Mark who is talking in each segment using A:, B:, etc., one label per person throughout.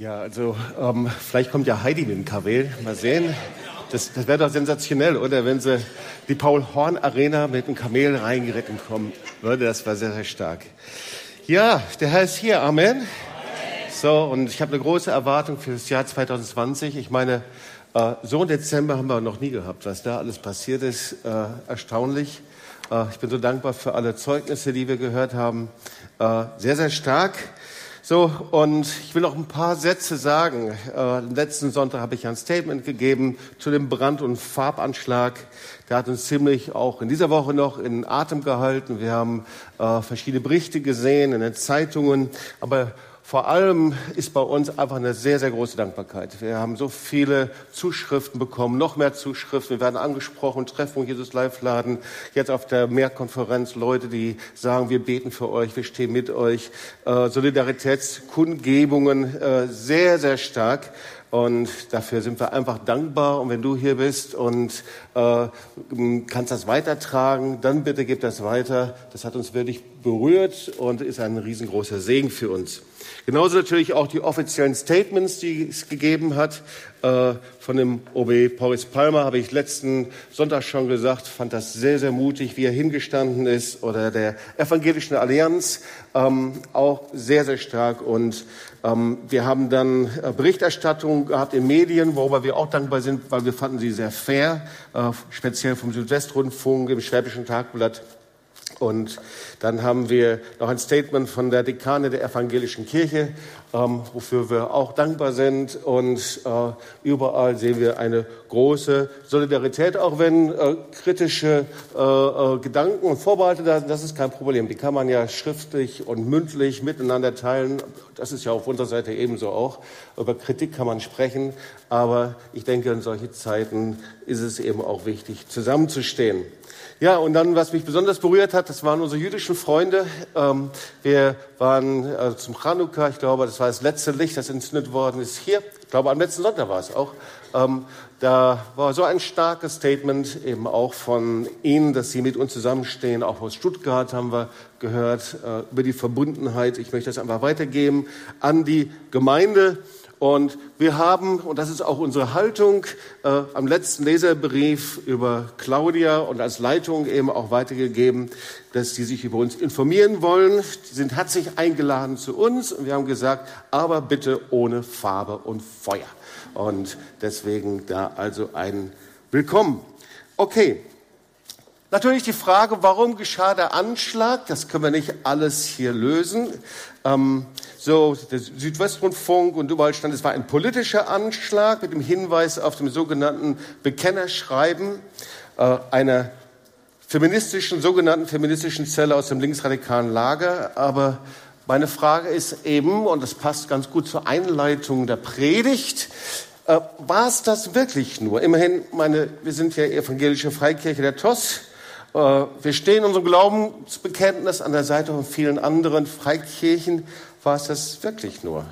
A: Ja, also ähm, vielleicht kommt ja Heidi mit dem KW. Mal sehen. Das, das wäre doch sensationell, oder? Wenn sie die Paul-Horn-Arena mit einem Kamel reingeritten kommen würde. Das war sehr, sehr stark. Ja, der Herr ist hier. Amen. So, und ich habe eine große Erwartung für das Jahr 2020. Ich meine, äh, so ein Dezember haben wir noch nie gehabt. Was da alles passiert ist, äh, erstaunlich. Äh, ich bin so dankbar für alle Zeugnisse, die wir gehört haben. Äh, sehr, sehr stark. So, und ich will noch ein paar Sätze sagen. Äh, letzten Sonntag habe ich ein Statement gegeben zu dem Brand- und Farbanschlag. Der hat uns ziemlich auch in dieser Woche noch in Atem gehalten. Wir haben äh, verschiedene Berichte gesehen in den Zeitungen, aber vor allem ist bei uns einfach eine sehr, sehr große Dankbarkeit. Wir haben so viele Zuschriften bekommen, noch mehr Zuschriften. Wir werden angesprochen, Treffung Jesus Live laden. Jetzt auf der Mehrkonferenz Leute, die sagen, wir beten für euch, wir stehen mit euch. Äh, Solidaritätskundgebungen, äh, sehr, sehr stark. Und dafür sind wir einfach dankbar. Und wenn du hier bist und äh, kannst das weitertragen, dann bitte gib das weiter. Das hat uns wirklich berührt und ist ein riesengroßer Segen für uns. Genauso natürlich auch die offiziellen Statements, die es gegeben hat. Äh, von dem OB Boris Palmer habe ich letzten Sonntag schon gesagt, fand das sehr, sehr mutig, wie er hingestanden ist. Oder der Evangelischen Allianz ähm, auch sehr, sehr stark. Und ähm, wir haben dann äh, Berichterstattung gehabt in Medien, worüber wir auch dankbar sind, weil wir fanden sie sehr fair, äh, speziell vom Südwestrundfunk, im Schwäbischen Tagblatt und dann haben wir noch ein Statement von der Dekane der evangelischen Kirche, ähm, wofür wir auch dankbar sind. Und äh, überall sehen wir eine große Solidarität, auch wenn äh, kritische äh, äh Gedanken und Vorbehalte da sind. Das ist kein Problem. Die kann man ja schriftlich und mündlich miteinander teilen. Das ist ja auf unserer Seite ebenso auch. Über Kritik kann man sprechen. Aber ich denke, in solchen Zeiten ist es eben auch wichtig, zusammenzustehen. Ja, und dann, was mich besonders berührt hat, das waren unsere jüdischen Freunde. Ähm, wir waren also zum Chanukka, ich glaube, das war das letzte Licht, das entzündet worden ist hier. Ich glaube, am letzten Sonntag war es auch. Ähm, da war so ein starkes Statement eben auch von Ihnen, dass Sie mit uns zusammenstehen. Auch aus Stuttgart haben wir gehört äh, über die Verbundenheit. Ich möchte das einfach weitergeben an die Gemeinde. Und wir haben, und das ist auch unsere Haltung, äh, am letzten Leserbrief über Claudia und als Leitung eben auch weitergegeben, dass die sich über uns informieren wollen. Die sind herzlich eingeladen zu uns und wir haben gesagt, aber bitte ohne Farbe und Feuer. Und deswegen da also ein Willkommen. Okay. Natürlich die Frage, warum geschah der Anschlag? Das können wir nicht alles hier lösen. Ähm, so der Südwestrundfunk und überall stand, es war ein politischer Anschlag mit dem Hinweis auf dem sogenannten Bekennerschreiben äh, einer feministischen, sogenannten feministischen Zelle aus dem linksradikalen Lager. Aber meine Frage ist eben, und das passt ganz gut zur Einleitung der Predigt, äh, war es das wirklich nur? Immerhin, meine, wir sind ja evangelische Freikirche der TOS. Äh, wir stehen in unserem Glaubensbekenntnis an der Seite von vielen anderen Freikirchen war es das wirklich nur.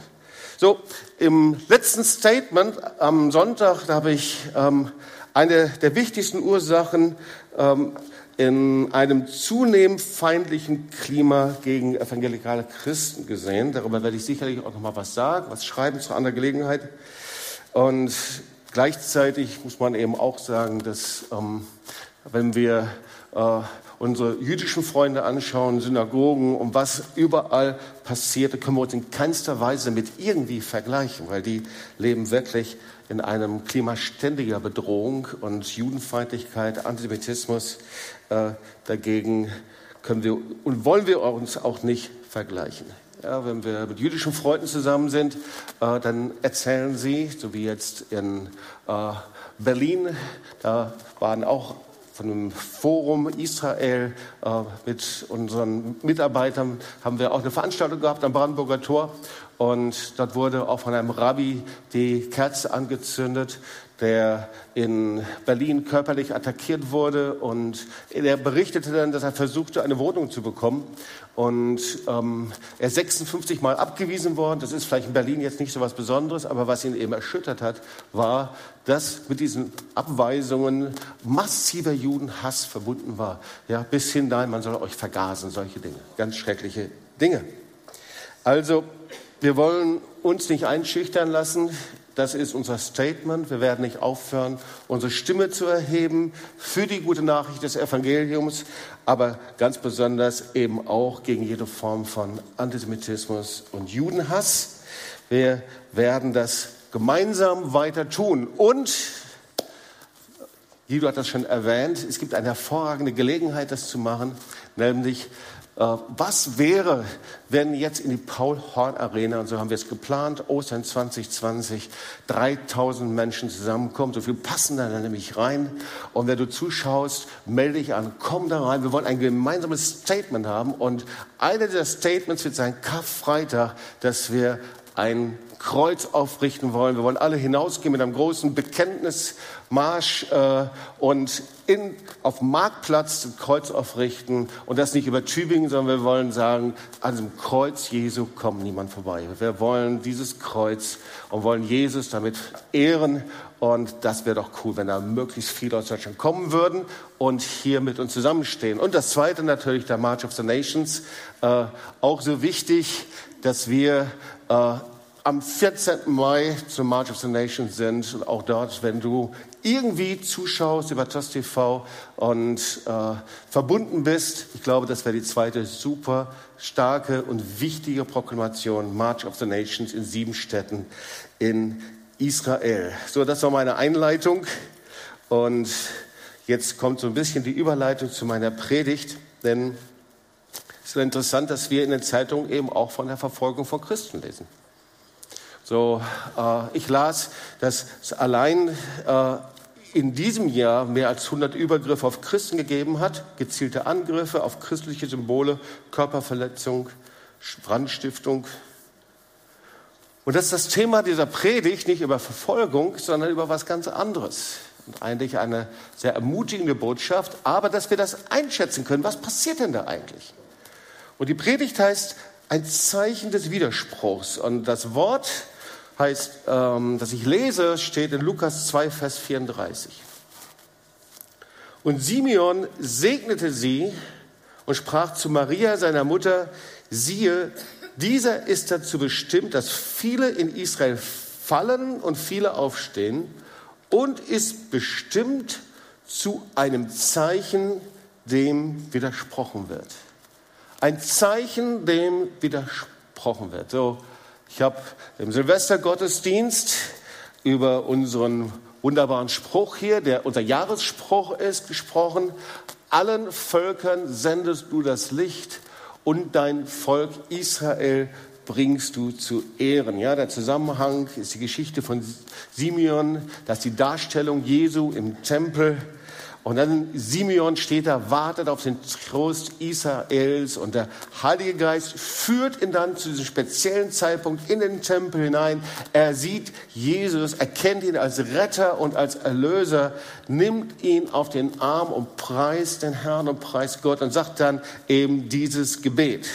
A: So, im letzten Statement am Sonntag, habe ich ähm, eine der wichtigsten Ursachen ähm, in einem zunehmend feindlichen Klima gegen evangelikale Christen gesehen. Darüber werde ich sicherlich auch noch mal was sagen, was schreiben zu anderer Gelegenheit. Und gleichzeitig muss man eben auch sagen, dass ähm, wenn wir äh, unsere jüdischen Freunde anschauen, Synagogen und was überall passiert, können wir uns in keinster Weise mit irgendwie vergleichen, weil die leben wirklich in einem Klima ständiger Bedrohung und Judenfeindlichkeit, Antisemitismus. Äh, dagegen können wir und wollen wir uns auch nicht vergleichen. Ja, wenn wir mit jüdischen Freunden zusammen sind, äh, dann erzählen sie, so wie jetzt in äh, Berlin, da waren auch von einem Forum Israel äh, mit unseren Mitarbeitern haben wir auch eine Veranstaltung gehabt am Brandenburger Tor. Und dort wurde auch von einem Rabbi die Kerze angezündet der in Berlin körperlich attackiert wurde und er berichtete dann, dass er versuchte, eine Wohnung zu bekommen und ähm, er 56 Mal abgewiesen worden. Das ist vielleicht in Berlin jetzt nicht so was Besonderes, aber was ihn eben erschüttert hat, war, dass mit diesen Abweisungen massiver Judenhass verbunden war. Ja, bis hin, nein, man soll euch vergasen, solche Dinge, ganz schreckliche Dinge. Also Wir wollen uns nicht einschüchtern lassen. Das ist unser Statement. Wir werden nicht aufhören, unsere Stimme zu erheben für die gute Nachricht des Evangeliums, aber ganz besonders eben auch gegen jede Form von Antisemitismus und Judenhass. Wir werden das gemeinsam weiter tun. Und, Guido hat das schon erwähnt, es gibt eine hervorragende Gelegenheit, das zu machen, nämlich was wäre, wenn jetzt in die Paul-Horn-Arena, und so haben wir es geplant, Ostern 2020, 3000 Menschen zusammenkommen, so viel passen da nämlich rein. Und wenn du zuschaust, melde dich an, komm da rein. Wir wollen ein gemeinsames Statement haben. Und einer der Statements wird sein Karfreitag, dass wir ein Kreuz aufrichten wollen. Wir wollen alle hinausgehen mit einem großen Bekenntnismarsch äh, und in, auf Marktplatz ein Kreuz aufrichten. Und das nicht über Tübingen, sondern wir wollen sagen, an diesem Kreuz Jesu kommt niemand vorbei. Wir wollen dieses Kreuz und wollen Jesus damit ehren. Und das wäre doch cool, wenn da möglichst viele aus Deutschland kommen würden und hier mit uns zusammenstehen. Und das Zweite natürlich der March of the Nations. Äh, auch so wichtig, dass wir äh, am 14. Mai zum March of the Nations sind. Und auch dort, wenn du irgendwie zuschaust über TOS TV und äh, verbunden bist, ich glaube, das wäre die zweite super starke und wichtige Proklamation, March of the Nations in sieben Städten in Israel. So, das war meine Einleitung. Und jetzt kommt so ein bisschen die Überleitung zu meiner Predigt, denn es ist interessant, dass wir in den Zeitungen eben auch von der Verfolgung von Christen lesen. So, äh, ich las, dass es allein äh, in diesem Jahr mehr als 100 Übergriffe auf Christen gegeben hat, gezielte Angriffe auf christliche Symbole, Körperverletzung, Brandstiftung. Und das ist das Thema dieser Predigt, nicht über Verfolgung, sondern über was ganz anderes. Und eigentlich eine sehr ermutigende Botschaft, aber dass wir das einschätzen können, was passiert denn da eigentlich? Und die Predigt heißt ein Zeichen des Widerspruchs. Und das Wort heißt, ähm, dass ich lese, steht in Lukas 2, Vers 34. Und Simeon segnete sie und sprach zu Maria, seiner Mutter, siehe, dieser ist dazu bestimmt, dass viele in Israel fallen und viele aufstehen und ist bestimmt zu einem Zeichen, dem widersprochen wird. Ein Zeichen, dem widersprochen wird. So, ich habe im Silvestergottesdienst über unseren wunderbaren Spruch hier, der unser Jahresspruch ist, gesprochen. Allen Völkern sendest du das Licht und dein Volk Israel bringst du zu Ehren. Ja, der Zusammenhang ist die Geschichte von Simeon, das ist die Darstellung Jesu im Tempel. Und dann Simeon steht da, wartet auf den Trost Israels und der Heilige Geist führt ihn dann zu diesem speziellen Zeitpunkt in den Tempel hinein. Er sieht Jesus, erkennt ihn als Retter und als Erlöser, nimmt ihn auf den Arm und preist den Herrn und preist Gott und sagt dann eben dieses Gebet.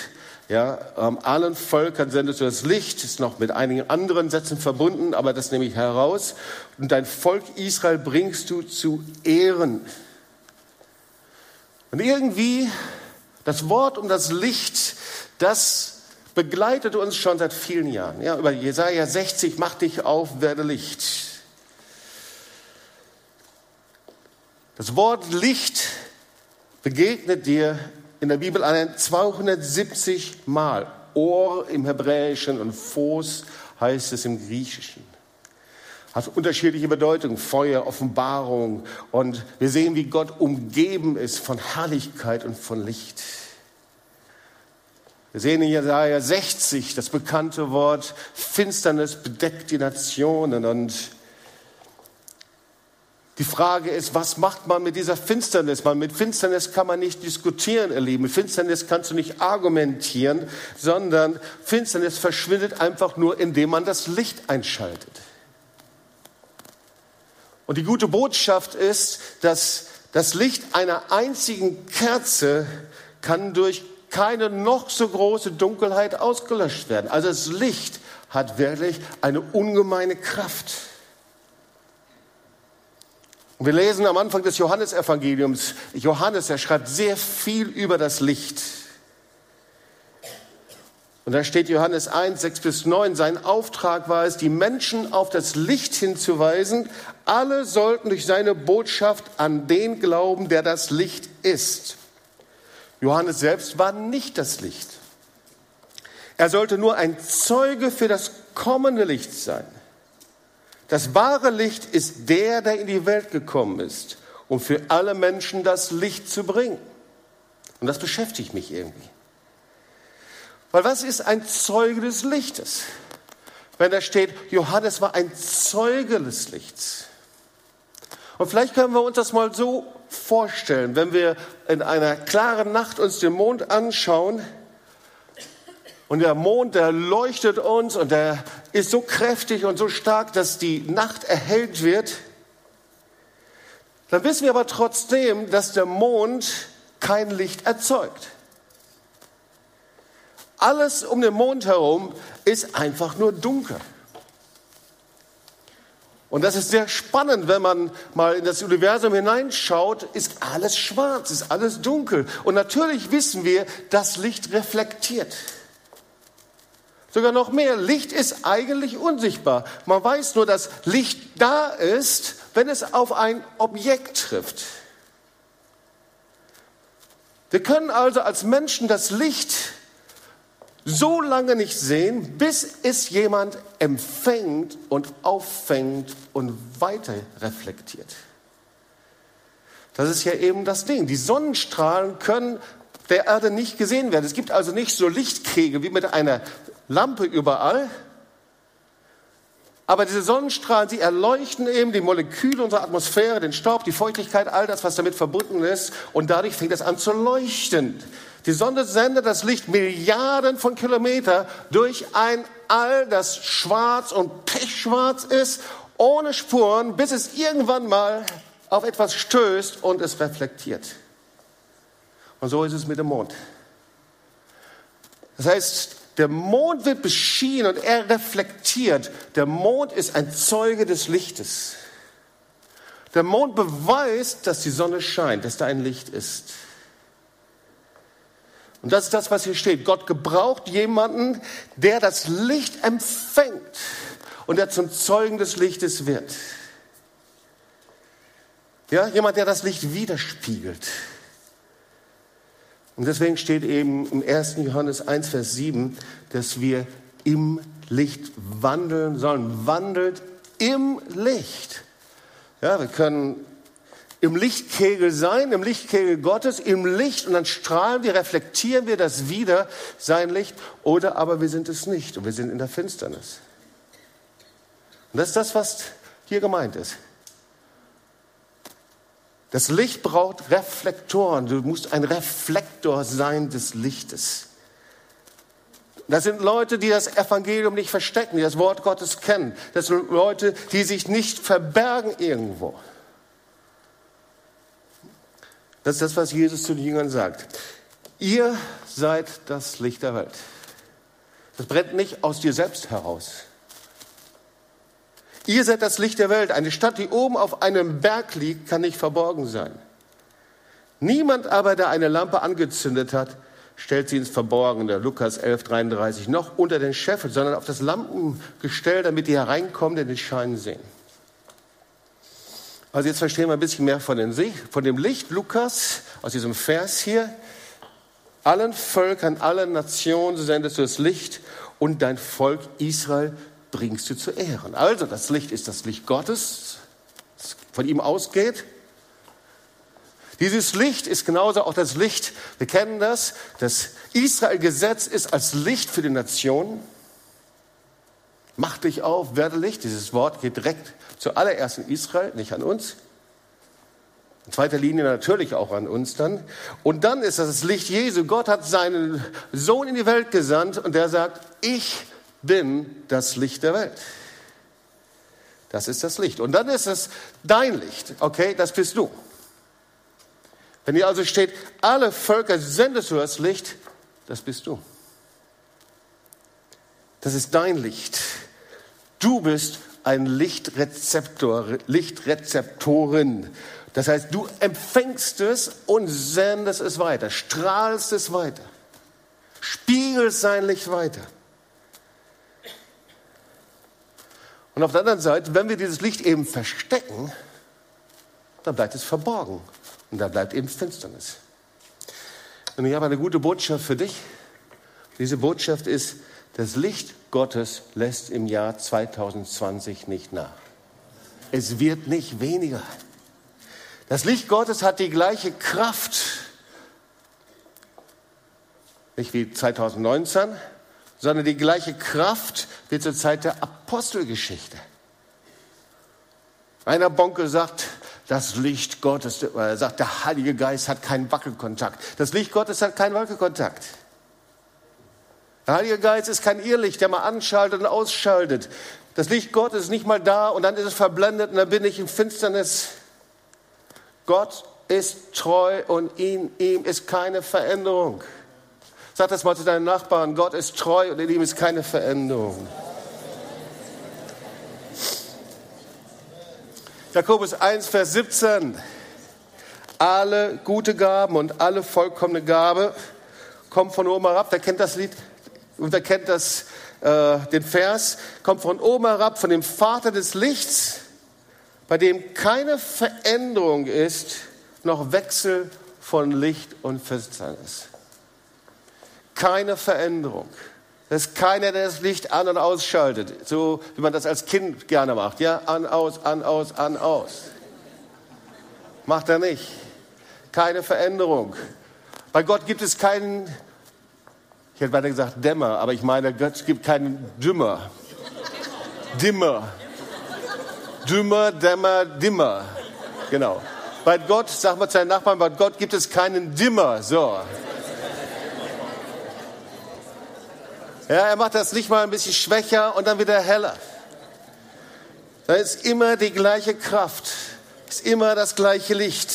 A: Ja, ähm, allen Völkern sendest du das Licht, ist noch mit einigen anderen Sätzen verbunden, aber das nehme ich heraus. Und dein Volk Israel bringst du zu Ehren. Und irgendwie das Wort um das Licht, das begleitet uns schon seit vielen Jahren. Ja, über Jesaja 60, mach dich auf, werde Licht. Das Wort Licht begegnet dir in der Bibel an 270 Mal. Ohr im Hebräischen und Phos heißt es im Griechischen. Hat unterschiedliche Bedeutungen, Feuer, Offenbarung. Und wir sehen, wie Gott umgeben ist von Herrlichkeit und von Licht. Wir sehen in Jesaja 60 das bekannte Wort Finsternis bedeckt die Nationen und die Frage ist, was macht man mit dieser Finsternis? Man, mit Finsternis kann man nicht diskutieren, ihr Lieben. Mit Finsternis kannst du nicht argumentieren, sondern Finsternis verschwindet einfach nur, indem man das Licht einschaltet. Und die gute Botschaft ist, dass das Licht einer einzigen Kerze kann durch keine noch so große Dunkelheit ausgelöscht werden. Also das Licht hat wirklich eine ungemeine Kraft. Und wir lesen am Anfang des Johannesevangeliums, Johannes, er schreibt sehr viel über das Licht. Und da steht Johannes 1, 6 bis 9, sein Auftrag war es, die Menschen auf das Licht hinzuweisen. Alle sollten durch seine Botschaft an den glauben, der das Licht ist. Johannes selbst war nicht das Licht. Er sollte nur ein Zeuge für das kommende Licht sein. Das wahre Licht ist der, der in die Welt gekommen ist, um für alle Menschen das Licht zu bringen. Und das beschäftigt mich irgendwie. Weil was ist ein Zeuge des Lichtes? Wenn da steht, Johannes war ein Zeuge des Lichts. Und vielleicht können wir uns das mal so vorstellen, wenn wir in einer klaren Nacht uns den Mond anschauen, und der Mond, der leuchtet uns und der ist so kräftig und so stark, dass die Nacht erhellt wird. Dann wissen wir aber trotzdem, dass der Mond kein Licht erzeugt. Alles um den Mond herum ist einfach nur dunkel. Und das ist sehr spannend, wenn man mal in das Universum hineinschaut, ist alles schwarz, ist alles dunkel. Und natürlich wissen wir, das Licht reflektiert. Sogar noch mehr, Licht ist eigentlich unsichtbar. Man weiß nur, dass Licht da ist, wenn es auf ein Objekt trifft. Wir können also als Menschen das Licht so lange nicht sehen, bis es jemand empfängt und auffängt und weiter reflektiert. Das ist ja eben das Ding. Die Sonnenstrahlen können der Erde nicht gesehen werden. Es gibt also nicht so Lichtkegel wie mit einer Lampe überall. Aber diese Sonnenstrahlen, sie erleuchten eben die Moleküle unserer Atmosphäre, den Staub, die Feuchtigkeit, all das, was damit verbunden ist. Und dadurch fängt es an zu leuchten. Die Sonne sendet das Licht Milliarden von Kilometern durch ein All, das schwarz und pechschwarz ist, ohne Spuren, bis es irgendwann mal auf etwas stößt und es reflektiert. Und so ist es mit dem Mond. Das heißt, der Mond wird beschienen und er reflektiert. Der Mond ist ein Zeuge des Lichtes. Der Mond beweist, dass die Sonne scheint, dass da ein Licht ist. Und das ist das, was hier steht. Gott gebraucht jemanden, der das Licht empfängt und der zum Zeugen des Lichtes wird. Ja, jemand, der das Licht widerspiegelt. Und deswegen steht eben im 1. Johannes 1, Vers 7, dass wir im Licht wandeln sollen. Wandelt im Licht. Ja, wir können im Lichtkegel sein, im Lichtkegel Gottes, im Licht und dann strahlen wir, reflektieren wir das wieder, sein Licht, oder aber wir sind es nicht und wir sind in der Finsternis. Und das ist das, was hier gemeint ist. Das Licht braucht Reflektoren. Du musst ein Reflektor sein des Lichtes. Das sind Leute, die das Evangelium nicht verstecken, die das Wort Gottes kennen. Das sind Leute, die sich nicht verbergen irgendwo. Das ist das, was Jesus zu den Jüngern sagt. Ihr seid das Licht der Welt. Das brennt nicht aus dir selbst heraus. Ihr seid das Licht der Welt. Eine Stadt, die oben auf einem Berg liegt, kann nicht verborgen sein. Niemand aber, der eine Lampe angezündet hat, stellt sie ins Verborgene, Lukas 11, 33, noch unter den Scheffel, sondern auf das Lampengestell, damit die hereinkommen, den Schein sehen. Also jetzt verstehen wir ein bisschen mehr von, den, von dem Licht Lukas aus diesem Vers hier. Allen Völkern, allen Nationen sendest du das Licht und dein Volk Israel bringst du zu Ehren. Also das Licht ist das Licht Gottes, das von ihm ausgeht. Dieses Licht ist genauso auch das Licht, wir kennen das, das Israel-Gesetz ist als Licht für die Nationen. Mach dich auf, werde Licht. Dieses Wort geht direkt zuallererst in Israel, nicht an uns. In zweiter Linie natürlich auch an uns dann. Und dann ist das das Licht Jesu. Gott hat seinen Sohn in die Welt gesandt und der sagt, ich bin das Licht der Welt. Das ist das Licht. Und dann ist es dein Licht. Okay, das bist du. Wenn hier also steht, alle Völker sendest du das Licht, das bist du. Das ist dein Licht. Du bist ein Lichtrezeptor, Lichtrezeptorin. Das heißt, du empfängst es und sendest es weiter, strahlst es weiter. spiegelt sein Licht weiter. Und auf der anderen Seite, wenn wir dieses Licht eben verstecken, dann bleibt es verborgen und da bleibt eben Finsternis. Und ich habe eine gute Botschaft für dich. Diese Botschaft ist, das Licht Gottes lässt im Jahr 2020 nicht nach. Es wird nicht weniger. Das Licht Gottes hat die gleiche Kraft, nicht wie 2019, sondern die gleiche Kraft wie zur Zeit der Apostelgeschichte. Einer Bonke sagt, das Licht Gottes, er sagt, der Heilige Geist hat keinen Wackelkontakt. Das Licht Gottes hat keinen Wackelkontakt. Der Heilige Geist ist kein Irrlicht, der mal anschaltet und ausschaltet. Das Licht Gottes ist nicht mal da und dann ist es verblendet und dann bin ich in Finsternis. Gott ist treu und in ihm ist keine Veränderung. Sag das mal zu deinen Nachbarn. Gott ist treu und in ihm ist keine Veränderung. Jakobus 1, Vers 17. Alle gute Gaben und alle vollkommene Gabe kommen von oben herab. Wer kennt das Lied? Und wer kennt das, äh, den Vers? Kommt von oben herab, von dem Vater des Lichts, bei dem keine Veränderung ist, noch Wechsel von Licht und Finsternis. Keine Veränderung. Das ist keiner, der das Licht an und ausschaltet, so wie man das als Kind gerne macht. Ja, an, aus, an, aus, an, aus. Macht er nicht. Keine Veränderung. Bei Gott gibt es keinen, ich hätte weiter gesagt Dämmer, aber ich meine, Gott gibt keinen Dümmer. Dimmer. Dümmer, Dämmer, Dimmer. Genau. Bei Gott, sag mal zu deinen Nachbarn, bei Gott gibt es keinen Dimmer. So. Ja, er macht das Licht mal ein bisschen schwächer und dann wieder heller. Da ist immer die gleiche Kraft, ist immer das gleiche Licht.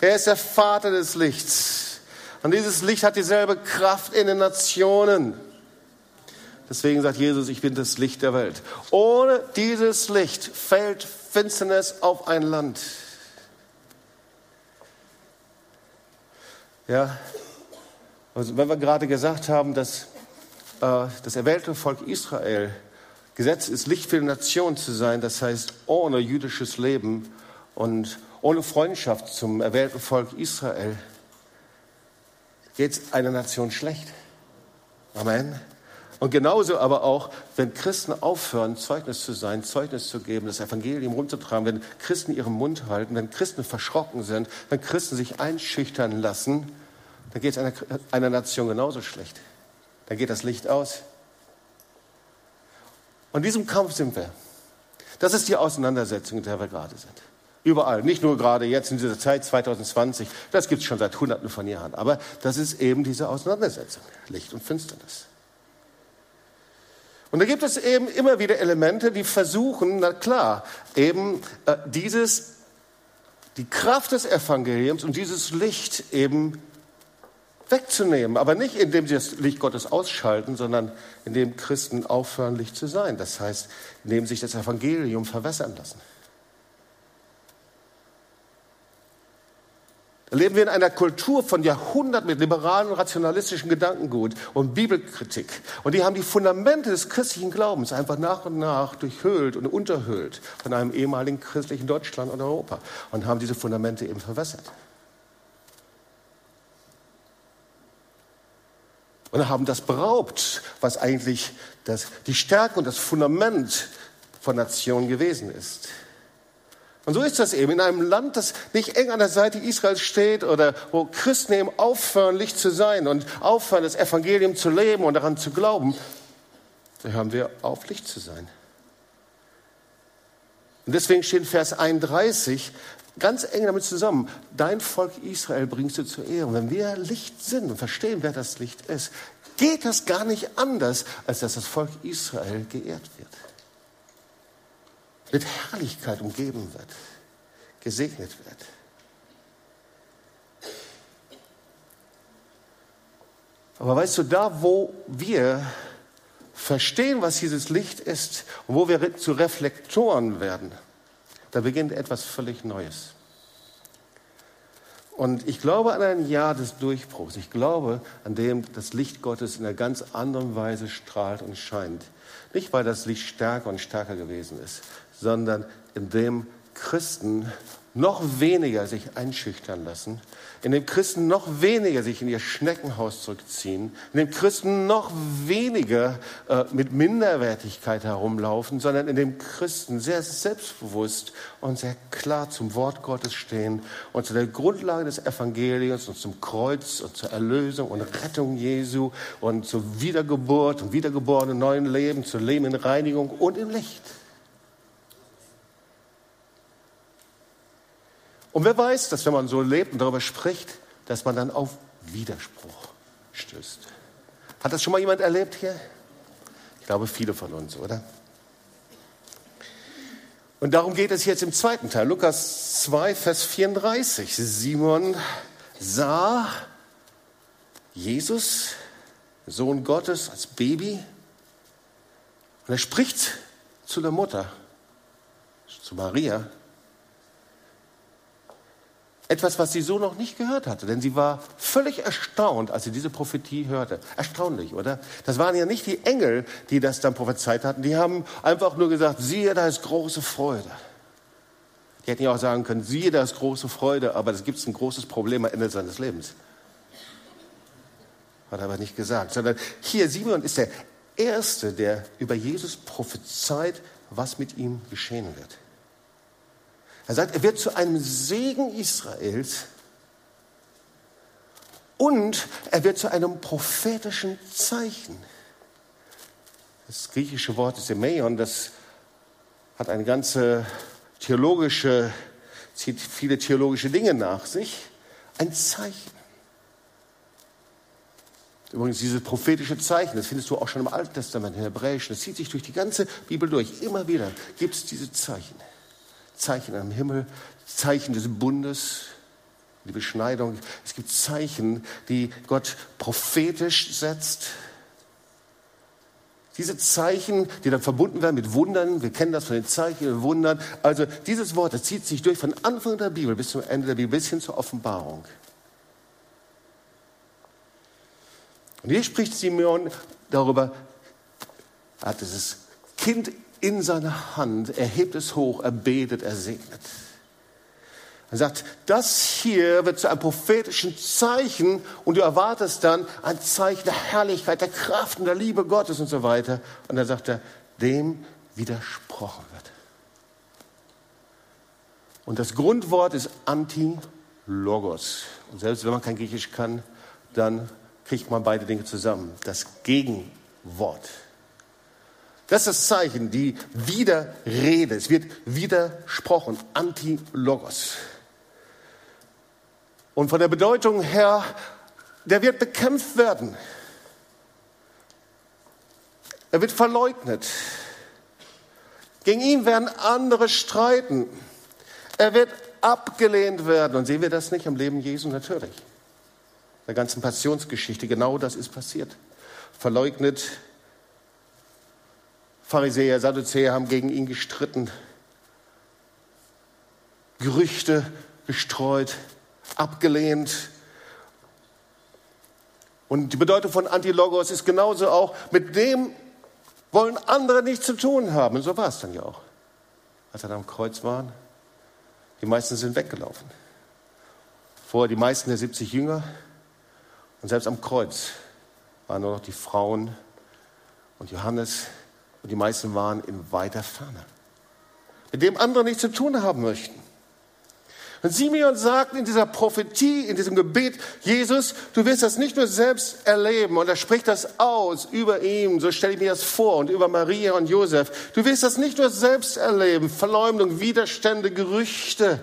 A: Er ist der Vater des Lichts. Und dieses Licht hat dieselbe Kraft in den Nationen. Deswegen sagt Jesus, ich bin das Licht der Welt. Ohne dieses Licht fällt Finsternis auf ein Land. Ja, also wenn wir gerade gesagt haben, dass das erwählte Volk Israel Gesetz ist, Licht für die Nation zu sein, das heißt ohne jüdisches Leben und ohne Freundschaft zum erwählten Volk Israel geht es einer Nation schlecht. Amen. Und genauso aber auch, wenn Christen aufhören, Zeugnis zu sein, Zeugnis zu geben, das Evangelium rumzutragen, wenn Christen ihren Mund halten, wenn Christen verschrocken sind, wenn Christen sich einschüchtern lassen, dann geht es einer, einer Nation genauso schlecht dann geht das Licht aus. Und diesem Kampf sind wir. Das ist die Auseinandersetzung, in der wir gerade sind. Überall, nicht nur gerade jetzt in dieser Zeit 2020, das gibt es schon seit Hunderten von Jahren, aber das ist eben diese Auseinandersetzung, Licht und Finsternis. Und da gibt es eben immer wieder Elemente, die versuchen, na klar, eben äh, dieses, die Kraft des Evangeliums und dieses Licht eben wegzunehmen. Aber nicht, indem sie das Licht Gottes ausschalten, sondern indem Christen aufhören, Licht zu sein. Das heißt, indem sich das Evangelium verwässern lassen. Da leben wir in einer Kultur von Jahrhunderten mit liberalen rationalistischen Gedankengut und Bibelkritik. Und die haben die Fundamente des christlichen Glaubens einfach nach und nach durchhöhlt und unterhöhlt von einem ehemaligen christlichen Deutschland und Europa und haben diese Fundamente eben verwässert. Und haben das beraubt, was eigentlich das, die Stärke und das Fundament von Nationen gewesen ist. Und so ist das eben in einem Land, das nicht eng an der Seite Israels steht oder wo Christen eben aufhören, Licht zu sein und aufhören, das Evangelium zu leben und daran zu glauben, da hören wir auf, Licht zu sein. Und deswegen steht in Vers 31, ganz eng damit zusammen. Dein Volk Israel bringst du zur Ehre. Wenn wir Licht sind und verstehen, wer das Licht ist, geht das gar nicht anders, als dass das Volk Israel geehrt wird. Mit Herrlichkeit umgeben wird, gesegnet wird. Aber weißt du, da wo wir verstehen, was dieses Licht ist und wo wir zu Reflektoren werden, da beginnt etwas völlig Neues. Und ich glaube an ein Jahr des Durchbruchs. Ich glaube, an dem das Licht Gottes in einer ganz anderen Weise strahlt und scheint. Nicht, weil das Licht stärker und stärker gewesen ist, sondern in dem Christen noch weniger sich einschüchtern lassen, in dem Christen noch weniger sich in ihr Schneckenhaus zurückziehen, in dem Christen noch weniger äh, mit Minderwertigkeit herumlaufen, sondern in dem Christen sehr selbstbewusst und sehr klar zum Wort Gottes stehen und zu der Grundlage des Evangeliums und zum Kreuz und zur Erlösung und Rettung Jesu und zur Wiedergeburt und wiedergeborenen neuen Leben, zu Leben in Reinigung und im Licht. Und wer weiß, dass wenn man so lebt und darüber spricht, dass man dann auf Widerspruch stößt. Hat das schon mal jemand erlebt hier? Ich glaube, viele von uns, oder? Und darum geht es jetzt im zweiten Teil, Lukas 2, Vers 34. Simon sah Jesus, Sohn Gottes, als Baby. Und er spricht zu der Mutter, zu Maria, etwas, was sie so noch nicht gehört hatte, denn sie war völlig erstaunt, als sie diese Prophetie hörte. Erstaunlich, oder? Das waren ja nicht die Engel, die das dann prophezeit hatten. Die haben einfach nur gesagt, siehe, da ist große Freude. Die hätten ja auch sagen können, siehe, da ist große Freude, aber es gibt ein großes Problem am Ende seines Lebens. Hat er aber nicht gesagt, sondern hier, Simon ist der Erste, der über Jesus prophezeit, was mit ihm geschehen wird. Er sagt, er wird zu einem Segen Israels und er wird zu einem prophetischen Zeichen. Das griechische Wort Semeion, das hat eine ganze theologische, zieht viele theologische Dinge nach sich. Ein Zeichen. Übrigens, dieses prophetische Zeichen, das findest du auch schon im Alten Testament, im Hebräischen, das zieht sich durch die ganze Bibel durch. Immer wieder gibt es diese Zeichen. Zeichen am Himmel, Zeichen des Bundes, die Beschneidung. Es gibt Zeichen, die Gott prophetisch setzt. Diese Zeichen, die dann verbunden werden mit Wundern, wir kennen das von den Zeichen und Wundern. Also dieses Wort, das zieht sich durch von Anfang der Bibel bis zum Ende der Bibel, bis hin zur Offenbarung. Und hier spricht Simeon darüber, er hat dieses Kind in seiner Hand, er hebt es hoch, er betet, er segnet. Er sagt, das hier wird zu einem prophetischen Zeichen und du erwartest dann ein Zeichen der Herrlichkeit, der Kraft und der Liebe Gottes und so weiter. Und dann sagt er, dem widersprochen wird. Und das Grundwort ist Anti-Logos. Und selbst wenn man kein Griechisch kann, dann kriegt man beide Dinge zusammen. Das Gegenwort. Das ist das Zeichen, die Widerrede. Es wird widersprochen, Anti-Logos. Und von der Bedeutung her, der wird bekämpft werden. Er wird verleugnet. Gegen ihn werden andere streiten. Er wird abgelehnt werden. Und sehen wir das nicht im Leben Jesu? Natürlich. Der ganzen Passionsgeschichte, genau das ist passiert. Verleugnet, Pharisäer, Sadduzäer haben gegen ihn gestritten, Gerüchte gestreut, abgelehnt. Und die Bedeutung von Antilogos ist genauso auch, mit dem wollen andere nichts zu tun haben. Und so war es dann ja auch. Als er am Kreuz waren, die meisten sind weggelaufen. Vorher die meisten der 70 Jünger. Und selbst am Kreuz waren nur noch die Frauen und Johannes, und die meisten waren in weiter Ferne, mit dem andere nichts zu tun haben möchten. Und Simeon sagt in dieser Prophetie, in diesem Gebet, Jesus, du wirst das nicht nur selbst erleben und er spricht das aus über ihn, so stelle ich mir das vor, und über Maria und Josef. Du wirst das nicht nur selbst erleben, Verleumdung, Widerstände, Gerüchte,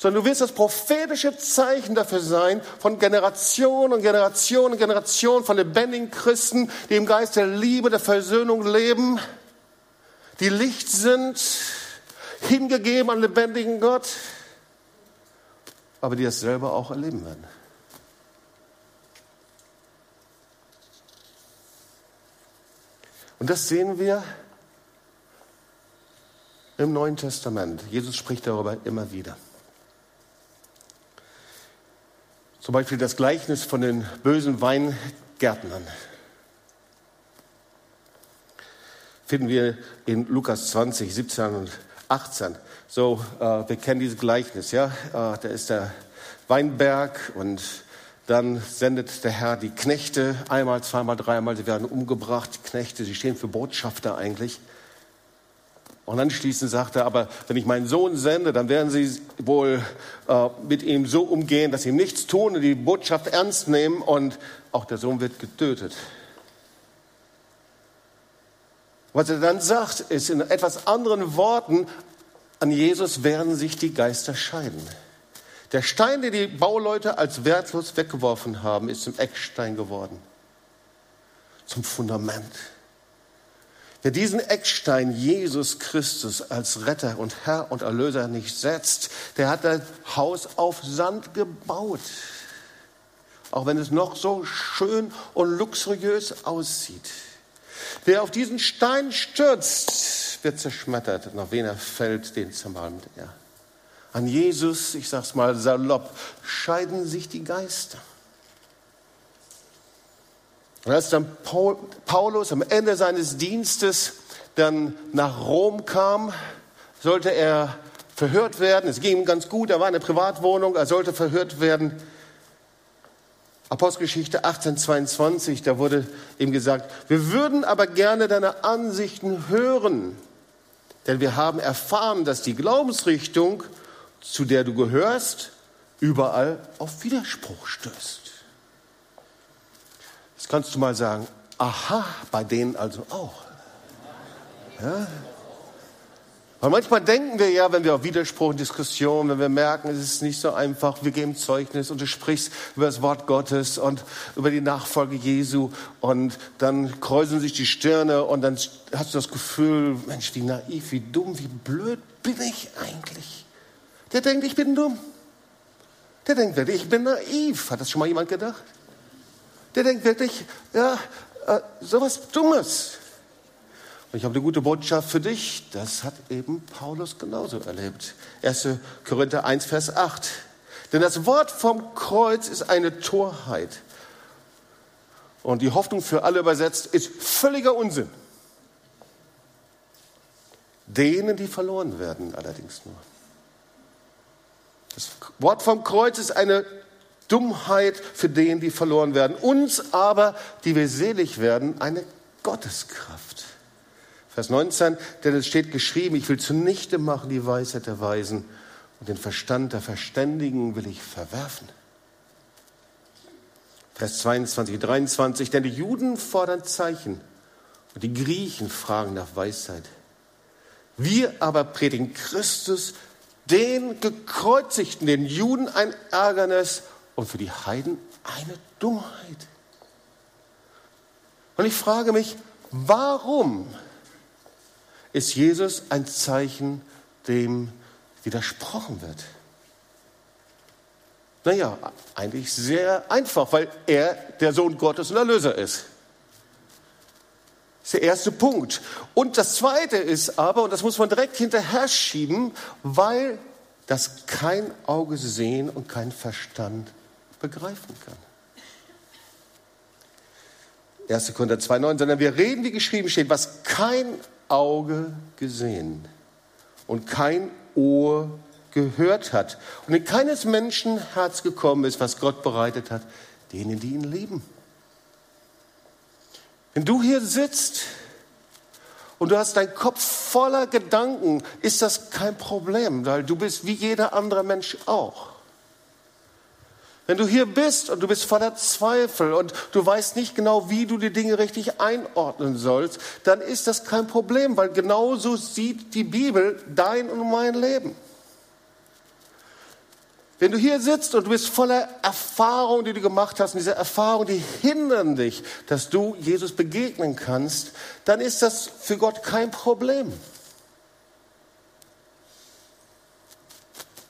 A: sondern du wirst das prophetische Zeichen dafür sein von Generation und Generation und Generation von lebendigen Christen, die im Geist der Liebe, der Versöhnung leben, die Licht sind, hingegeben an lebendigen Gott, aber die das selber auch erleben werden. Und das sehen wir im Neuen Testament. Jesus spricht darüber immer wieder. Zum Beispiel das Gleichnis von den bösen Weingärtnern. Finden wir in Lukas 20, 17 und 18. So, äh, wir kennen dieses Gleichnis, ja. Äh, da ist der Weinberg und dann sendet der Herr die Knechte einmal, zweimal, dreimal. Sie werden umgebracht. Die Knechte, sie stehen für Botschafter eigentlich. Und anschließend sagt er, aber wenn ich meinen Sohn sende, dann werden sie wohl äh, mit ihm so umgehen, dass sie ihm nichts tun und die Botschaft ernst nehmen und auch der Sohn wird getötet. Was er dann sagt, ist in etwas anderen Worten, an Jesus werden sich die Geister scheiden. Der Stein, den die Bauleute als wertlos weggeworfen haben, ist zum Eckstein geworden, zum Fundament. Wer diesen Eckstein Jesus Christus als Retter und Herr und Erlöser nicht setzt, der hat das Haus auf Sand gebaut. Auch wenn es noch so schön und luxuriös aussieht. Wer auf diesen Stein stürzt, wird zerschmettert. Und auf wen er fällt, den zermalmt er. An Jesus, ich sag's mal salopp, scheiden sich die Geister. Und als dann Paulus am Ende seines Dienstes dann nach Rom kam, sollte er verhört werden. Es ging ihm ganz gut, er war in einer Privatwohnung, er sollte verhört werden. Apostelgeschichte 1822, da wurde ihm gesagt, wir würden aber gerne deine Ansichten hören, denn wir haben erfahren, dass die Glaubensrichtung, zu der du gehörst, überall auf Widerspruch stößt. Jetzt kannst du mal sagen, aha, bei denen also auch. Ja? Weil manchmal denken wir ja, wenn wir auf Widerspruch und Diskussion, wenn wir merken, es ist nicht so einfach, wir geben Zeugnis und du sprichst über das Wort Gottes und über die Nachfolge Jesu und dann kräuseln sich die Stirne und dann hast du das Gefühl, Mensch, wie naiv, wie dumm, wie blöd bin ich eigentlich? Der denkt, ich bin dumm. Der denkt ich bin naiv. Hat das schon mal jemand gedacht? Der denkt wirklich, ja, äh, sowas Dummes. Und ich habe eine gute Botschaft für dich. Das hat eben Paulus genauso erlebt. 1. Korinther 1, Vers 8. Denn das Wort vom Kreuz ist eine Torheit. Und die Hoffnung für alle übersetzt ist völliger Unsinn. Denen, die verloren werden, allerdings nur. Das Wort vom Kreuz ist eine Dummheit für den, die verloren werden. Uns aber, die wir selig werden, eine Gotteskraft. Vers 19, denn es steht geschrieben, ich will zunichte machen die Weisheit der Weisen und den Verstand der Verständigen will ich verwerfen. Vers 22, 23, denn die Juden fordern Zeichen und die Griechen fragen nach Weisheit. Wir aber predigen Christus, den gekreuzigten, den Juden ein Ärgernis und für die Heiden eine Dummheit. Und ich frage mich, warum ist Jesus ein Zeichen, dem widersprochen wird? Naja, eigentlich sehr einfach, weil er der Sohn Gottes und Erlöser ist. Das ist der erste Punkt. Und das zweite ist aber, und das muss man direkt hinterher schieben, weil das kein Auge sehen und kein Verstand begreifen kann. 1. Korinther 2,9, sondern wir reden, wie geschrieben steht, was kein Auge gesehen und kein Ohr gehört hat und in keines Menschen Herz gekommen ist, was Gott bereitet hat, denen, die ihn lieben. Wenn du hier sitzt und du hast deinen Kopf voller Gedanken, ist das kein Problem, weil du bist wie jeder andere Mensch auch. Wenn du hier bist und du bist voller Zweifel und du weißt nicht genau, wie du die Dinge richtig einordnen sollst, dann ist das kein Problem, weil genauso sieht die Bibel dein und mein Leben. Wenn du hier sitzt und du bist voller Erfahrungen, die du gemacht hast, und diese Erfahrungen, die hindern dich, dass du Jesus begegnen kannst, dann ist das für Gott kein Problem.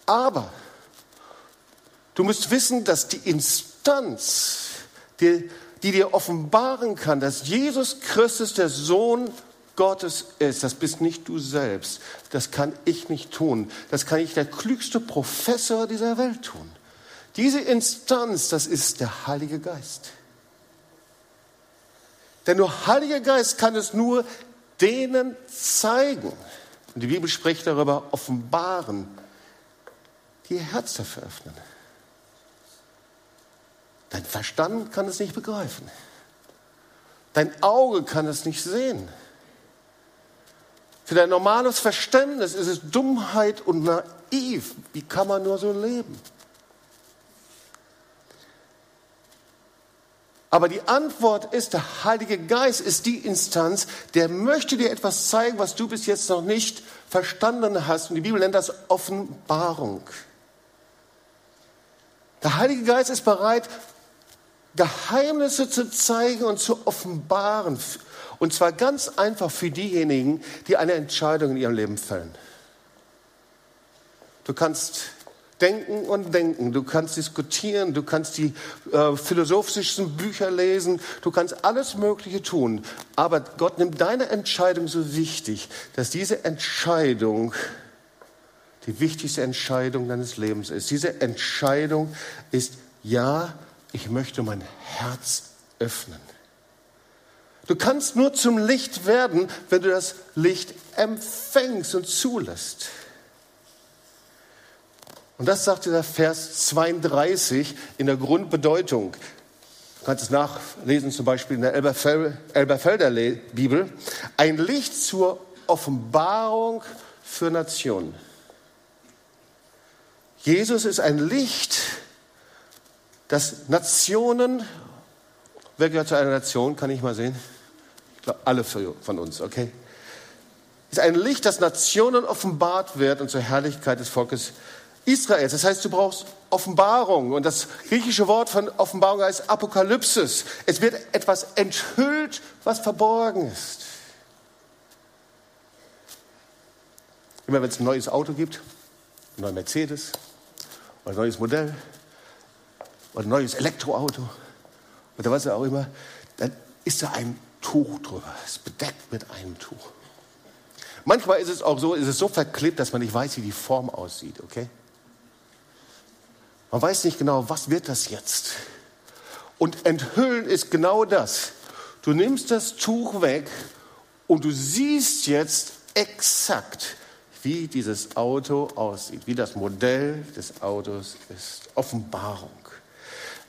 A: Aber Du musst wissen, dass die Instanz, die, die dir offenbaren kann, dass Jesus Christus der Sohn Gottes ist, das bist nicht du selbst. Das kann ich nicht tun. Das kann nicht der klügste Professor dieser Welt tun. Diese Instanz, das ist der Heilige Geist. Denn nur Heiliger Geist kann es nur denen zeigen. Und die Bibel spricht darüber, offenbaren, die ihr Herz dafür öffnen. Dein Verstand kann es nicht begreifen. Dein Auge kann es nicht sehen. Für dein normales Verständnis ist es Dummheit und naiv. Wie kann man nur so leben? Aber die Antwort ist, der Heilige Geist ist die Instanz, der möchte dir etwas zeigen, was du bis jetzt noch nicht verstanden hast. Und die Bibel nennt das Offenbarung. Der Heilige Geist ist bereit, Geheimnisse zu zeigen und zu offenbaren. Und zwar ganz einfach für diejenigen, die eine Entscheidung in ihrem Leben fällen. Du kannst denken und denken, du kannst diskutieren, du kannst die äh, philosophischen Bücher lesen, du kannst alles Mögliche tun. Aber Gott nimmt deine Entscheidung so wichtig, dass diese Entscheidung die wichtigste Entscheidung deines Lebens ist. Diese Entscheidung ist, ja, ich möchte mein Herz öffnen. Du kannst nur zum Licht werden, wenn du das Licht empfängst und zulässt. Und das sagt der Vers 32 in der Grundbedeutung. Du kannst es nachlesen, zum Beispiel in der Elberfelder Bibel. Ein Licht zur Offenbarung für Nationen. Jesus ist ein Licht, das Nationen, wer gehört zu einer Nation, kann ich mal sehen? Ich glaube, alle von uns, okay? Ist ein Licht, das Nationen offenbart wird und zur Herrlichkeit des Volkes Israels. Das heißt, du brauchst Offenbarung. Und das griechische Wort von Offenbarung heißt Apokalypsis. Es wird etwas enthüllt, was verborgen ist. Immer wenn es ein neues Auto gibt, ein neuer Mercedes, ein neues Modell oder ein neues Elektroauto oder was auch immer, dann ist da ein Tuch drüber. Es ist bedeckt mit einem Tuch. Manchmal ist es auch so, ist es so verklebt, dass man nicht weiß, wie die Form aussieht, okay? Man weiß nicht genau, was wird das jetzt? Und enthüllen ist genau das. Du nimmst das Tuch weg und du siehst jetzt exakt, wie dieses Auto aussieht, wie das Modell des Autos ist. Offenbarung.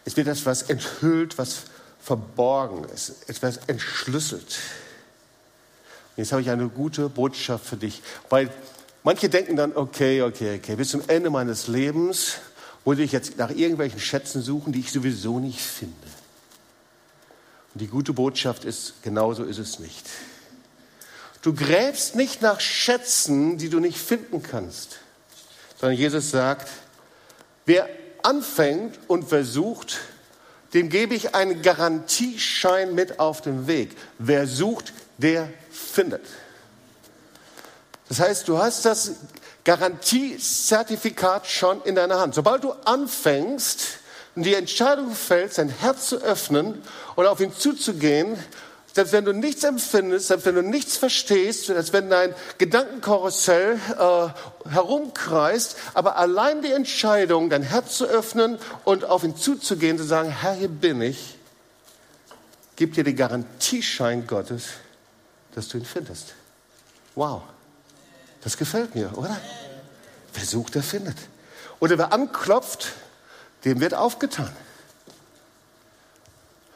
A: Es wird etwas enthüllt, was verborgen ist, etwas entschlüsselt. Und jetzt habe ich eine gute Botschaft für dich, weil manche denken dann, okay, okay, okay, bis zum Ende meines Lebens muss ich jetzt nach irgendwelchen Schätzen suchen, die ich sowieso nicht finde. Und die gute Botschaft ist, genauso ist es nicht. Du gräbst nicht nach Schätzen, die du nicht finden kannst, sondern Jesus sagt, wer anfängt und versucht, dem gebe ich einen Garantieschein mit auf den Weg. Wer sucht, der findet. Das heißt, du hast das Garantiezertifikat schon in deiner Hand. Sobald du anfängst und die Entscheidung fällst, dein Herz zu öffnen und auf ihn zuzugehen, selbst wenn du nichts empfindest, selbst wenn du nichts verstehst, als wenn dein Gedankenkarussell äh, herumkreist, aber allein die Entscheidung, dein Herz zu öffnen und auf ihn zuzugehen, zu sagen, Herr, hier bin ich, gibt dir den Garantieschein Gottes, dass du ihn findest. Wow, das gefällt mir, oder? Wer sucht, der findet. Oder wer anklopft, dem wird aufgetan.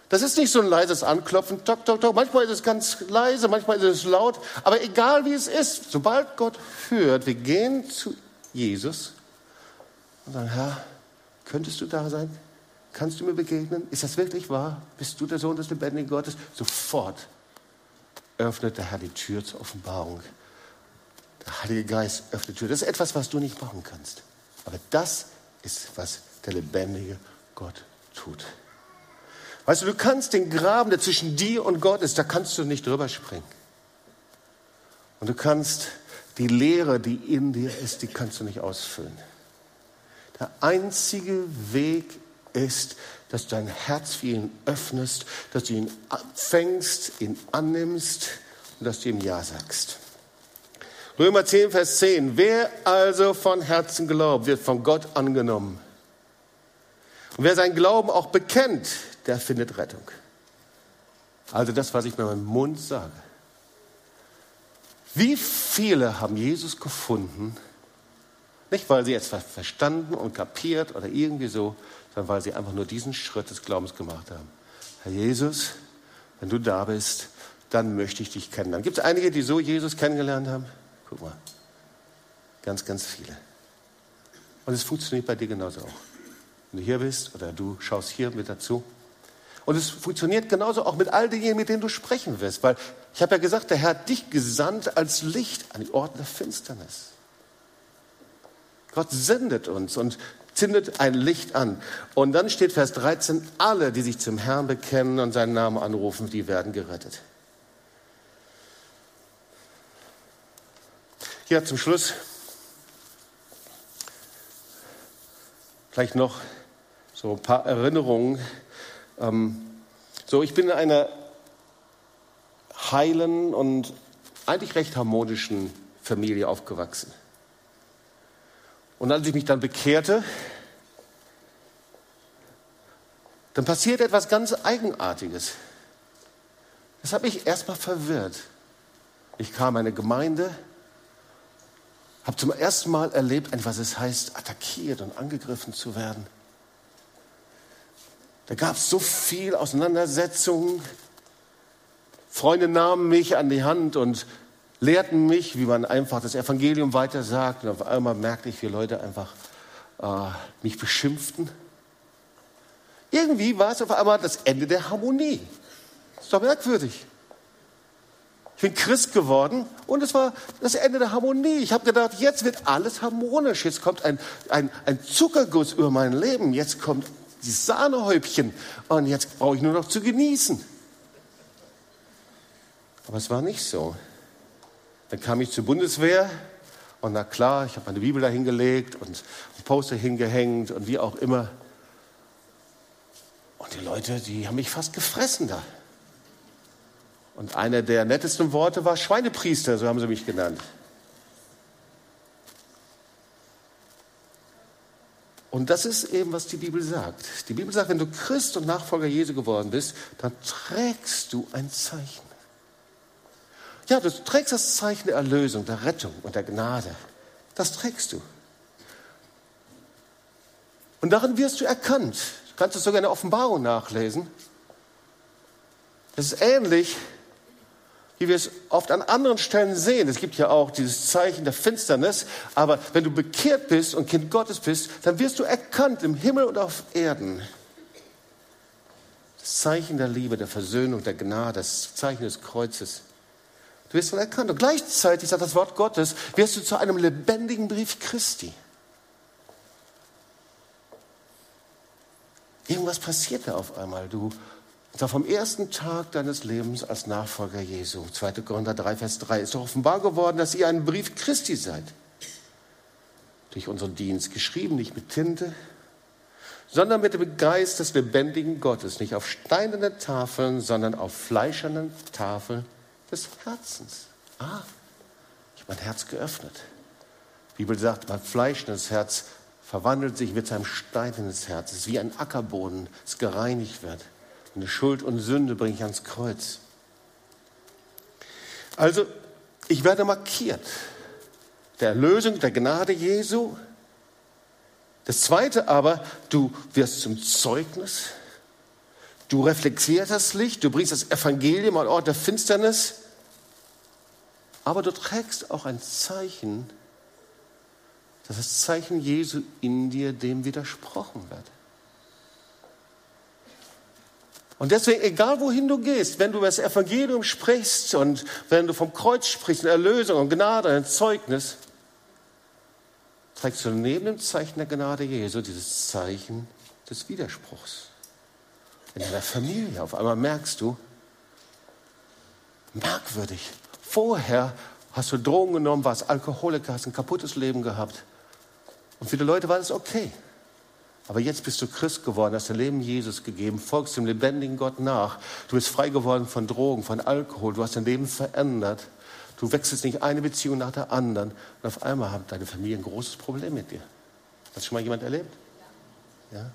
A: Das ist nicht so ein leises Anklopfen, tok, tok, tok. Manchmal ist es ganz leise, manchmal ist es laut. Aber egal wie es ist, sobald Gott hört, wir gehen zu Jesus und sagen, Herr, könntest du da sein? Kannst du mir begegnen? Ist das wirklich wahr? Bist du der Sohn des lebendigen Gottes? Sofort öffnet der Herr die Tür zur Offenbarung. Der Heilige Geist öffnet die Tür. Das ist etwas, was du nicht machen kannst. Aber das ist, was der lebendige Gott tut. Weißt du, du kannst den Graben, der zwischen dir und Gott ist, da kannst du nicht drüber springen. Und du kannst die Leere, die in dir ist, die kannst du nicht ausfüllen. Der einzige Weg ist, dass du dein Herz für ihn öffnest, dass du ihn fängst, ihn annimmst und dass du ihm Ja sagst. Römer 10, Vers 10. Wer also von Herzen glaubt, wird von Gott angenommen. Und wer seinen Glauben auch bekennt, der findet Rettung. Also das, was ich mit meinem Mund sage. Wie viele haben Jesus gefunden, nicht weil sie etwas verstanden und kapiert oder irgendwie so, sondern weil sie einfach nur diesen Schritt des Glaubens gemacht haben. Herr Jesus, wenn du da bist, dann möchte ich dich kennenlernen. Gibt es einige, die so Jesus kennengelernt haben? Guck mal. Ganz, ganz viele. Und es funktioniert bei dir genauso auch. Wenn du hier bist oder du schaust hier mit dazu. Und es funktioniert genauso auch mit all denjenigen, mit denen du sprechen wirst. Weil ich habe ja gesagt, der Herr hat dich gesandt als Licht an die Orte der Finsternis. Gott sendet uns und zündet ein Licht an. Und dann steht Vers 13, alle, die sich zum Herrn bekennen und seinen Namen anrufen, die werden gerettet. Ja, zum Schluss vielleicht noch so ein paar Erinnerungen. Ähm, so, ich bin in einer heilen und eigentlich recht harmonischen Familie aufgewachsen. Und als ich mich dann bekehrte, dann passiert etwas ganz Eigenartiges. Das hat mich erstmal verwirrt. Ich kam in eine Gemeinde, habe zum ersten Mal erlebt, was es heißt, attackiert und angegriffen zu werden. Da gab es so viel Auseinandersetzungen. Freunde nahmen mich an die Hand und lehrten mich, wie man einfach das Evangelium weitersagt. Und auf einmal merkte ich, wie Leute einfach äh, mich beschimpften. Irgendwie war es auf einmal das Ende der Harmonie. Das ist doch merkwürdig. Ich bin Christ geworden und es war das Ende der Harmonie. Ich habe gedacht, jetzt wird alles harmonisch. Jetzt kommt ein, ein, ein Zuckerguss über mein Leben. Jetzt kommt die Sahnehäubchen und jetzt brauche ich nur noch zu genießen. Aber es war nicht so. Dann kam ich zur Bundeswehr und na klar, ich habe meine Bibel da hingelegt und ein Poster hingehängt und wie auch immer. Und die Leute, die haben mich fast gefressen da. Und einer der nettesten Worte war Schweinepriester, so haben sie mich genannt. Und das ist eben, was die Bibel sagt. Die Bibel sagt, wenn du Christ und Nachfolger Jesu geworden bist, dann trägst du ein Zeichen. Ja, du trägst das Zeichen der Erlösung, der Rettung und der Gnade. Das trägst du. Und darin wirst du erkannt. Du kannst es sogar in der Offenbarung nachlesen. Das ist ähnlich wie wir es oft an anderen Stellen sehen. Es gibt ja auch dieses Zeichen der Finsternis, aber wenn du bekehrt bist und Kind Gottes bist, dann wirst du erkannt im Himmel und auf Erden. Das Zeichen der Liebe, der Versöhnung, der Gnade, das Zeichen des Kreuzes. Du wirst dann erkannt. Und gleichzeitig, sagt das Wort Gottes, wirst du zu einem lebendigen Brief Christi. Irgendwas passiert da auf einmal. Du und zwar vom ersten Tag deines Lebens als Nachfolger Jesu. 2. Korinther 3, Vers 3 ist doch offenbar geworden, dass ihr ein Brief Christi seid. Durch unseren Dienst, geschrieben nicht mit Tinte, sondern mit dem Geist des lebendigen Gottes, nicht auf steinernen Tafeln, sondern auf fleischernen Tafeln des Herzens. Ah, ich habe mein Herz geöffnet. Die Bibel sagt, mein fleischendes Herz verwandelt sich mit seinem steinernes Herz. Es ist wie ein Ackerboden, das gereinigt wird. Meine Schuld und Sünde bringe ich ans Kreuz. Also, ich werde markiert. Der Erlösung, der Gnade Jesu. Das zweite aber, du wirst zum Zeugnis. Du reflektierst das Licht, du bringst das Evangelium an Ort der Finsternis. Aber du trägst auch ein Zeichen, dass das Zeichen Jesu in dir dem widersprochen wird. Und deswegen, egal wohin du gehst, wenn du über das Evangelium sprichst und wenn du vom Kreuz sprichst, Erlösung und Gnade, ein Zeugnis, trägst du neben dem Zeichen der Gnade Jesu dieses Zeichen des Widerspruchs. In deiner Familie auf einmal merkst du, merkwürdig, vorher hast du Drogen genommen, warst Alkoholiker, hast ein kaputtes Leben gehabt. Und für die Leute war das okay. Aber jetzt bist du Christ geworden, hast dein Leben Jesus gegeben, folgst dem lebendigen Gott nach. Du bist frei geworden von Drogen, von Alkohol, du hast dein Leben verändert. Du wechselst nicht eine Beziehung nach der anderen. Und auf einmal hat deine Familie ein großes Problem mit dir. Hat schon mal jemand erlebt? Ja?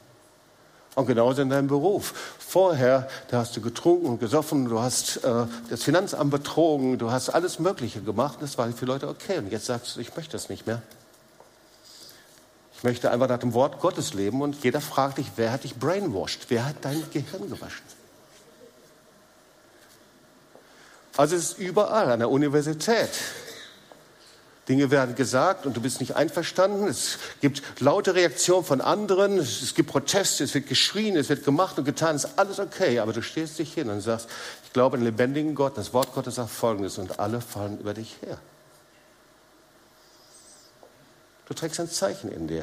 A: Und genauso in deinem Beruf. Vorher, da hast du getrunken und gesoffen, du hast äh, das Finanzamt betrogen, du hast alles Mögliche gemacht. Das war für Leute okay. Und jetzt sagst du, ich möchte das nicht mehr. Ich möchte einfach nach dem Wort Gottes leben und jeder fragt dich, wer hat dich brainwashed? Wer hat dein Gehirn gewaschen? Also es ist überall an der Universität. Dinge werden gesagt und du bist nicht einverstanden. Es gibt laute Reaktionen von anderen. Es gibt Proteste, es wird geschrien, es wird gemacht und getan. Es ist alles okay. Aber du stehst dich hin und sagst, ich glaube an den lebendigen Gott. Das Wort Gottes sagt Folgendes und alle fallen über dich her. Du trägst ein Zeichen in dir.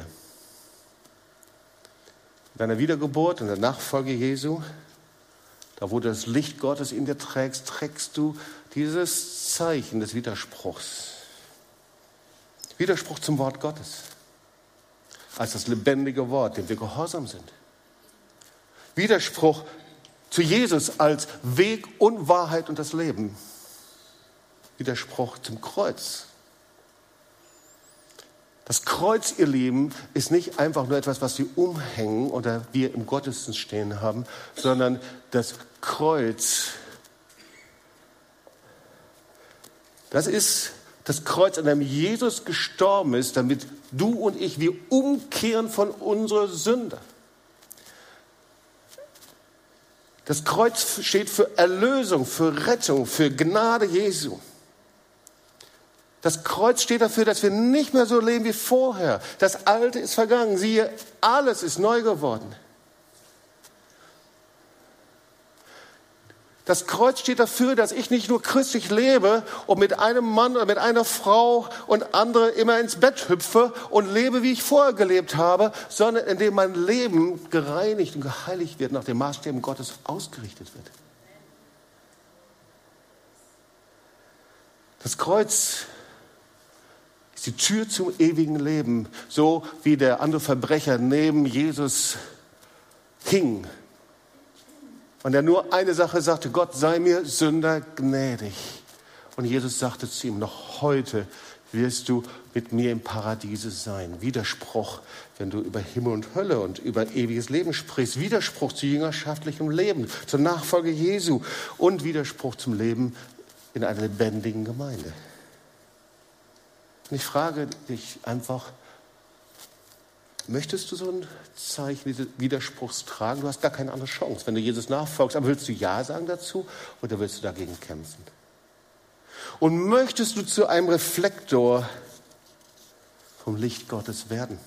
A: In deiner Wiedergeburt und der Nachfolge Jesu, da wo du das Licht Gottes in dir trägst, trägst du dieses Zeichen des Widerspruchs. Widerspruch zum Wort Gottes. Als das lebendige Wort, dem wir gehorsam sind. Widerspruch zu Jesus als Weg und Wahrheit und das Leben. Widerspruch zum Kreuz. Das Kreuz, ihr Lieben, ist nicht einfach nur etwas, was wir umhängen oder wir im Gottesdienst stehen haben, sondern das Kreuz, das ist das Kreuz, an dem Jesus gestorben ist, damit du und ich, wir umkehren von unserer Sünde. Das Kreuz steht für Erlösung, für Rettung, für Gnade Jesu. Das Kreuz steht dafür, dass wir nicht mehr so leben wie vorher. Das Alte ist vergangen. Siehe, alles ist neu geworden. Das Kreuz steht dafür, dass ich nicht nur christlich lebe und mit einem Mann oder mit einer Frau und andere immer ins Bett hüpfe und lebe, wie ich vorher gelebt habe, sondern indem mein Leben gereinigt und geheiligt wird, nach den Maßstäben Gottes ausgerichtet wird. Das Kreuz ist die Tür zum ewigen Leben, so wie der andere Verbrecher neben Jesus hing und er nur eine Sache sagte, Gott sei mir Sünder gnädig. Und Jesus sagte zu ihm, noch heute wirst du mit mir im Paradiese sein. Widerspruch, wenn du über Himmel und Hölle und über ewiges Leben sprichst. Widerspruch zu jüngerschaftlichem Leben, zur Nachfolge Jesu und Widerspruch zum Leben in einer lebendigen Gemeinde. Und ich frage dich einfach, Möchtest du so ein Zeichen des Widerspruchs tragen? Du hast gar keine andere Chance, wenn du Jesus nachfolgst. Aber willst du Ja sagen dazu oder willst du dagegen kämpfen? Und möchtest du zu einem Reflektor vom Licht Gottes werden?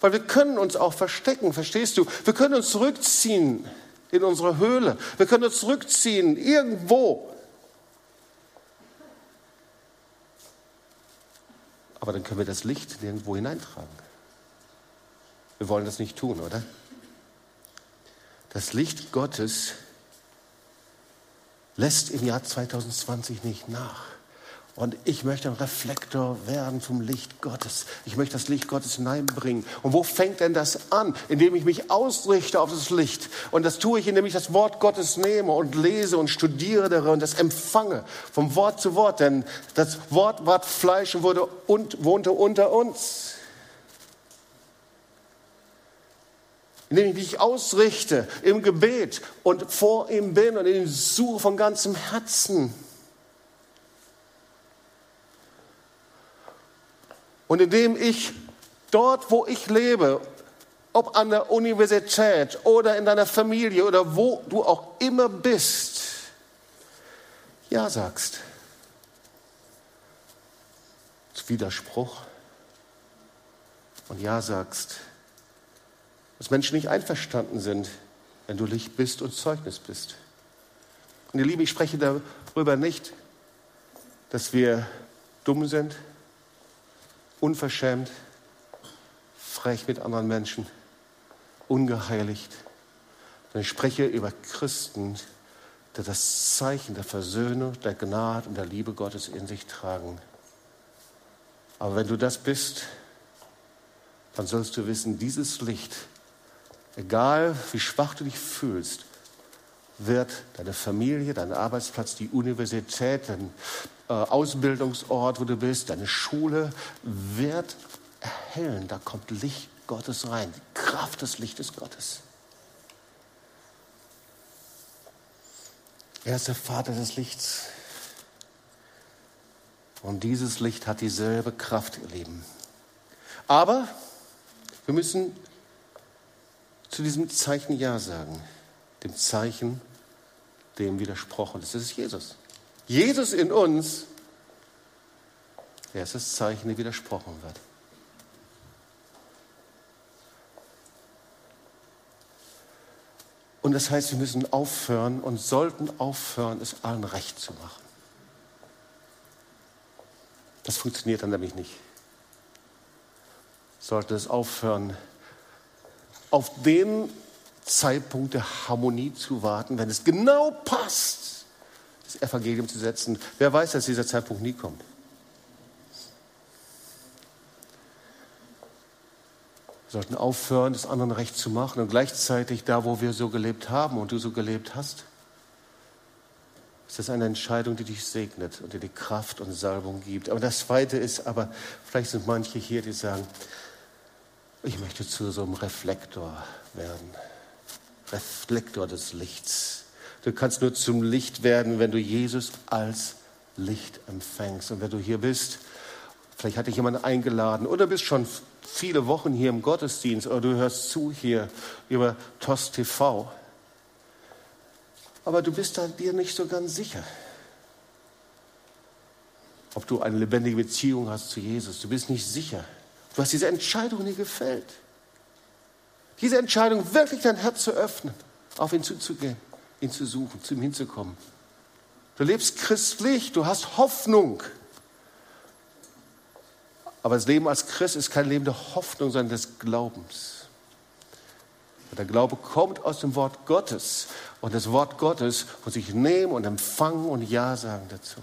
A: Weil wir können uns auch verstecken, verstehst du? Wir können uns zurückziehen in unsere Höhle. Wir können uns zurückziehen irgendwo. Aber dann können wir das Licht nirgendwo hineintragen. Wir wollen das nicht tun, oder? Das Licht Gottes lässt im Jahr 2020 nicht nach. Und ich möchte ein Reflektor werden vom Licht Gottes. Ich möchte das Licht Gottes hineinbringen. Und wo fängt denn das an? Indem ich mich ausrichte auf das Licht. Und das tue ich, indem ich das Wort Gottes nehme und lese und studiere darin und das empfange. Vom Wort zu Wort. Denn das Wort ward Fleisch und wurde und wohnte unter uns. indem ich mich ausrichte im Gebet und vor ihm bin und ihn suche von ganzem Herzen. Und indem ich dort, wo ich lebe, ob an der Universität oder in deiner Familie oder wo du auch immer bist, Ja sagst. Widerspruch und Ja sagst dass Menschen nicht einverstanden sind, wenn du Licht bist und Zeugnis bist. Und ihr Lieben, ich spreche darüber nicht, dass wir dumm sind, unverschämt, frech mit anderen Menschen, ungeheiligt, sondern ich spreche über Christen, die das Zeichen der Versöhnung, der Gnade und der Liebe Gottes in sich tragen. Aber wenn du das bist, dann sollst du wissen, dieses Licht Egal wie schwach du dich fühlst, wird deine Familie, dein Arbeitsplatz, die Universität, dein äh, Ausbildungsort, wo du bist, deine Schule wird erhellen. Da kommt Licht Gottes rein, die Kraft des Lichtes Gottes. Er ist der Vater des Lichts. Und dieses Licht hat dieselbe Kraft, ihr Lieben. Aber wir müssen zu diesem Zeichen Ja sagen. Dem Zeichen, dem widersprochen ist. Das ist Jesus. Jesus in uns, er ist das Zeichen, dem widersprochen wird. Und das heißt, wir müssen aufhören und sollten aufhören, es allen recht zu machen. Das funktioniert dann nämlich nicht. Sollte es aufhören, auf den Zeitpunkt der Harmonie zu warten, wenn es genau passt, das Evangelium zu setzen. Wer weiß, dass dieser Zeitpunkt nie kommt. Wir sollten aufhören, das anderen recht zu machen und gleichzeitig da, wo wir so gelebt haben und du so gelebt hast, ist das eine Entscheidung, die dich segnet und dir die Kraft und Salbung gibt. Aber das Zweite ist aber, vielleicht sind manche hier, die sagen, ich möchte zu so einem Reflektor werden. Reflektor des Lichts. Du kannst nur zum Licht werden, wenn du Jesus als Licht empfängst. Und wenn du hier bist, vielleicht hat dich jemand eingeladen oder bist schon viele Wochen hier im Gottesdienst oder du hörst zu hier über TOS TV. Aber du bist dir nicht so ganz sicher, ob du eine lebendige Beziehung hast zu Jesus. Du bist nicht sicher. Du hast diese Entscheidung, die gefällt. Diese Entscheidung, wirklich dein Herz zu öffnen, auf ihn zuzugehen, ihn zu suchen, zu ihm hinzukommen. Du lebst christlich, du hast Hoffnung. Aber das Leben als Christ ist kein Leben der Hoffnung, sondern des Glaubens. Der Glaube kommt aus dem Wort Gottes. Und das Wort Gottes muss ich nehmen und empfangen und Ja sagen dazu.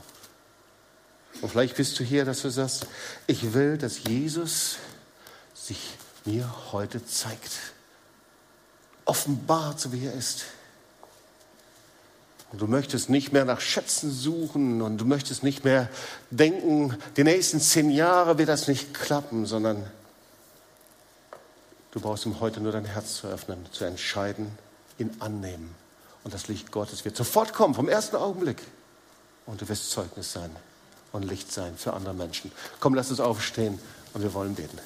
A: Und vielleicht bist du hier, dass du sagst, ich will, dass Jesus sich mir heute zeigt. Offenbart, so wie er ist. Und du möchtest nicht mehr nach Schätzen suchen und du möchtest nicht mehr denken, die nächsten zehn Jahre wird das nicht klappen, sondern du brauchst ihm heute nur dein Herz zu öffnen, zu entscheiden, ihn annehmen. Und das Licht Gottes wird sofort kommen, vom ersten Augenblick. Und du wirst Zeugnis sein und Licht sein für andere Menschen. Komm, lass uns aufstehen und wir wollen beten.